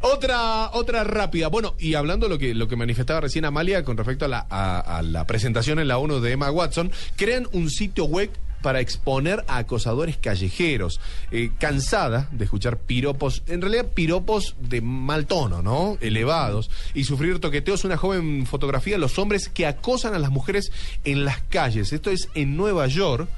Otra, otra rápida. Bueno, y hablando lo que, lo que manifestaba recién Amalia con respecto a la, a, a la presentación en la ONU de Emma Watson, crean un sitio web para exponer a acosadores callejeros. Eh, cansada de escuchar piropos, en realidad piropos de mal tono, ¿no? Elevados. Y sufrir toqueteos, una joven fotografía de los hombres que acosan a las mujeres en las calles. Esto es en Nueva York.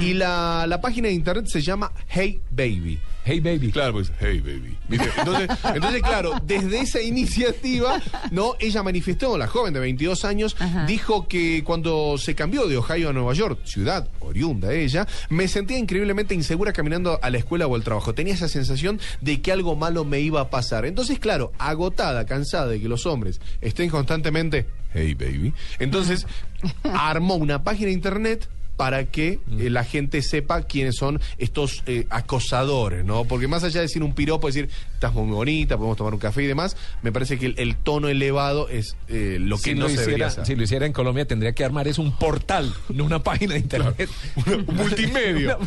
Y la, la página de internet se llama Hey Baby. Hey baby. Claro, pues, hey baby. Entonces, entonces, claro, desde esa iniciativa, ¿no? Ella manifestó, la joven de 22 años, dijo que cuando se cambió de Ohio a Nueva York, ciudad oriunda ella, me sentía increíblemente insegura caminando a la escuela o al trabajo. Tenía esa sensación de que algo malo me iba a pasar. Entonces, claro, agotada, cansada de que los hombres estén constantemente, hey baby, entonces armó una página de internet para que eh, la gente sepa quiénes son estos eh, acosadores, ¿no? Porque más allá de decir un piropo, decir, estás muy bonita, podemos tomar un café y demás, me parece que el, el tono elevado es eh, lo que Si no lo, se debería hiciera, hacer. si lo hiciera en Colombia tendría que armar es un portal, no una página de internet. Un multimedia.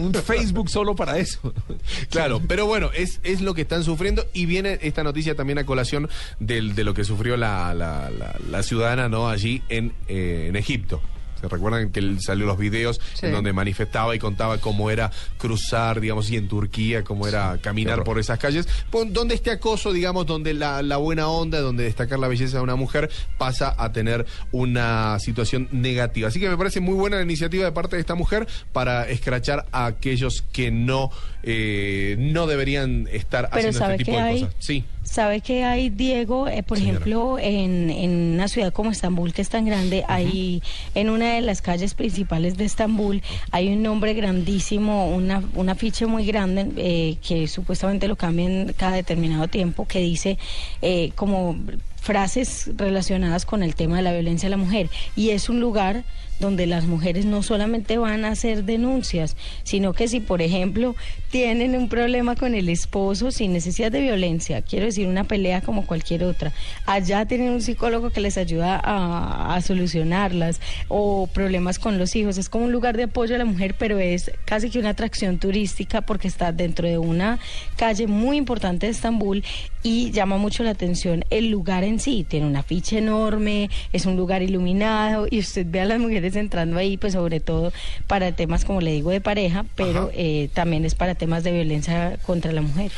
un Facebook solo para eso. Claro, pero bueno, es, es lo que están sufriendo y viene esta noticia también a colación del, de lo que sufrió la, la, la- la ciudadana ¿no? allí en, en Egipto. ¿Se recuerdan que él salió los videos en donde manifestaba y contaba cómo era cruzar, digamos, y en Turquía, cómo era caminar por esas calles? Donde este acoso, digamos, donde la, la buena onda, donde destacar la belleza de una mujer pasa a tener una situación negativa. Así que me parece muy buena la iniciativa de parte de esta mujer para escrachar a aquellos que no, eh, no deberían estar Pero haciendo ¿sabe este tipo de hay? cosas. Sí. ¿Sabe que hay, Diego? Eh, por Señora. ejemplo, en, en una ciudad como Estambul, que es tan grande, hay en una de las calles principales de Estambul, hay un nombre grandísimo, una, un afiche muy grande, eh, que supuestamente lo cambian cada determinado tiempo, que dice eh, como frases relacionadas con el tema de la violencia a la mujer. Y es un lugar donde las mujeres no solamente van a hacer denuncias, sino que si, por ejemplo, tienen un problema con el esposo sin necesidad de violencia, quiero decir una pelea como cualquier otra, allá tienen un psicólogo que les ayuda a, solucionarlas o problemas con los hijos. Es como un lugar de apoyo a la mujer, pero es casi que una atracción turística porque está dentro de una calle muy importante de Estambul y llama mucho la atención el lugar en sí. Tiene un afiche enorme, es un lugar iluminado y usted ve a las mujeres entrando ahí, pues sobre todo para temas, como le digo, de pareja, pero eh, también es para temas de violencia contra la mujer.